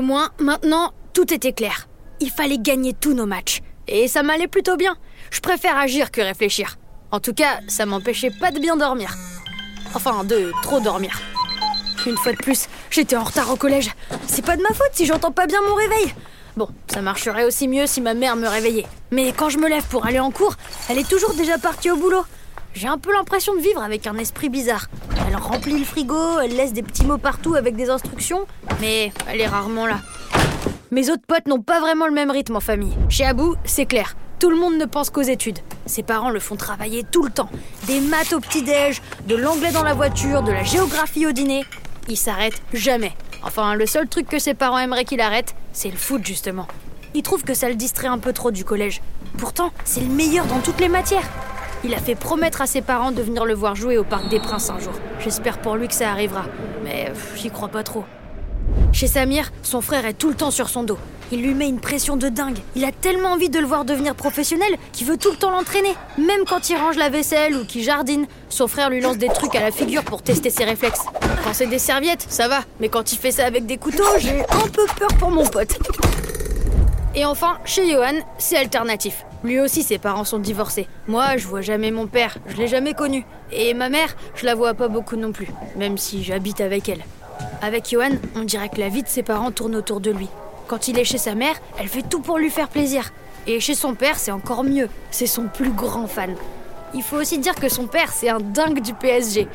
Au moins, maintenant, tout était clair. Il fallait gagner tous nos matchs. Et ça m'allait plutôt bien. Je préfère agir que réfléchir. En tout cas, ça m'empêchait pas de bien dormir. Enfin, de trop dormir. Une fois de plus, j'étais en retard au collège. C'est pas de ma faute si j'entends pas bien mon réveil. Bon, ça marcherait aussi mieux si ma mère me réveillait. Mais quand je me lève pour aller en cours, elle est toujours déjà partie au boulot. J'ai un peu l'impression de vivre avec un esprit bizarre. Elle remplit le frigo, elle laisse des petits mots partout avec des instructions, mais elle est rarement là. Mes autres potes n'ont pas vraiment le même rythme en famille. Chez Abou, c'est clair. Tout le monde ne pense qu'aux études. Ses parents le font travailler tout le temps. Des maths au petit-déj, de l'anglais dans la voiture, de la géographie au dîner. Il s'arrête jamais. Enfin, le seul truc que ses parents aimeraient qu'il arrête, c'est le foot justement. Il trouve que ça le distrait un peu trop du collège. Pourtant, c'est le meilleur dans toutes les matières. Il a fait promettre à ses parents de venir le voir jouer au Parc des Princes un jour. J'espère pour lui que ça arrivera. Mais j'y crois pas trop. Chez Samir, son frère est tout le temps sur son dos. Il lui met une pression de dingue. Il a tellement envie de le voir devenir professionnel qu'il veut tout le temps l'entraîner. Même quand il range la vaisselle ou qu'il jardine, son frère lui lance des trucs à la figure pour tester ses réflexes. Quand c'est des serviettes, ça va. Mais quand il fait ça avec des couteaux, j'ai un peu peur pour mon pote. Et enfin, chez Johan, c'est alternatif. Lui aussi, ses parents sont divorcés. Moi, je vois jamais mon père, je l'ai jamais connu. Et ma mère, je la vois pas beaucoup non plus, même si j'habite avec elle. Avec Johan, on dirait que la vie de ses parents tourne autour de lui. Quand il est chez sa mère, elle fait tout pour lui faire plaisir. Et chez son père, c'est encore mieux. C'est son plus grand fan. Il faut aussi dire que son père, c'est un dingue du PSG.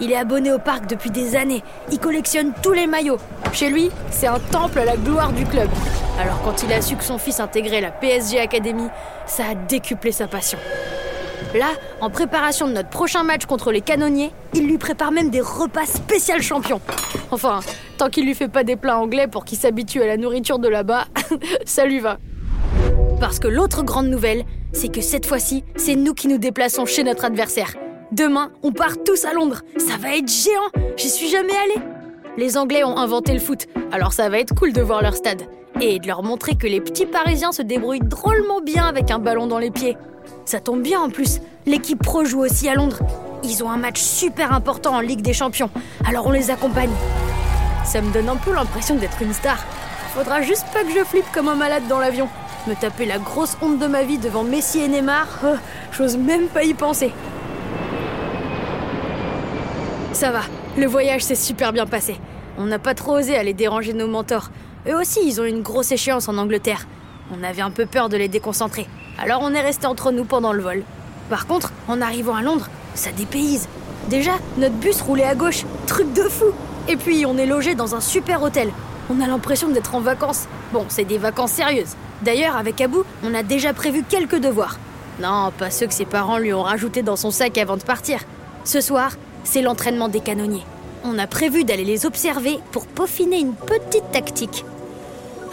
Il est abonné au parc depuis des années. Il collectionne tous les maillots. Chez lui, c'est un temple à la gloire du club. Alors quand il a su que son fils intégrait la PSG Academy, ça a décuplé sa passion. Là, en préparation de notre prochain match contre les canonniers, il lui prépare même des repas spécial champions. Enfin, tant qu'il lui fait pas des plats anglais pour qu'il s'habitue à la nourriture de là-bas, ça lui va. Parce que l'autre grande nouvelle, c'est que cette fois-ci, c'est nous qui nous déplaçons chez notre adversaire. Demain, on part tous à Londres. Ça va être géant. J'y suis jamais allé. Les Anglais ont inventé le foot, alors ça va être cool de voir leur stade. Et de leur montrer que les petits Parisiens se débrouillent drôlement bien avec un ballon dans les pieds. Ça tombe bien en plus, l'équipe pro joue aussi à Londres. Ils ont un match super important en Ligue des Champions, alors on les accompagne. Ça me donne un peu l'impression d'être une star. Faudra juste pas que je flippe comme un malade dans l'avion. Me taper la grosse honte de ma vie devant Messi et Neymar, oh, j'ose même pas y penser. Ça va, le voyage s'est super bien passé. On n'a pas trop osé aller déranger nos mentors. Eux aussi, ils ont une grosse échéance en Angleterre. On avait un peu peur de les déconcentrer. Alors on est resté entre nous pendant le vol. Par contre, en arrivant à Londres, ça dépayse. Déjà, notre bus roulait à gauche. Truc de fou. Et puis, on est logé dans un super hôtel. On a l'impression d'être en vacances. Bon, c'est des vacances sérieuses. D'ailleurs, avec Abou, on a déjà prévu quelques devoirs. Non, pas ceux que ses parents lui ont rajoutés dans son sac avant de partir. Ce soir, c'est l'entraînement des canonniers. On a prévu d'aller les observer pour peaufiner une petite tactique.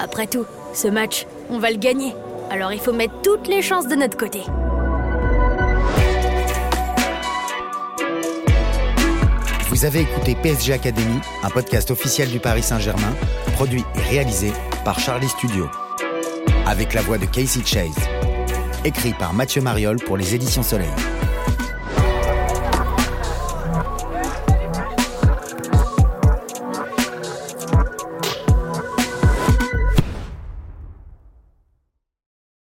Après tout, ce match, on va le gagner. Alors il faut mettre toutes les chances de notre côté. Vous avez écouté PSG Academy, un podcast officiel du Paris Saint-Germain, produit et réalisé par Charlie Studio. Avec la voix de Casey Chase. Écrit par Mathieu Mariol pour les éditions Soleil.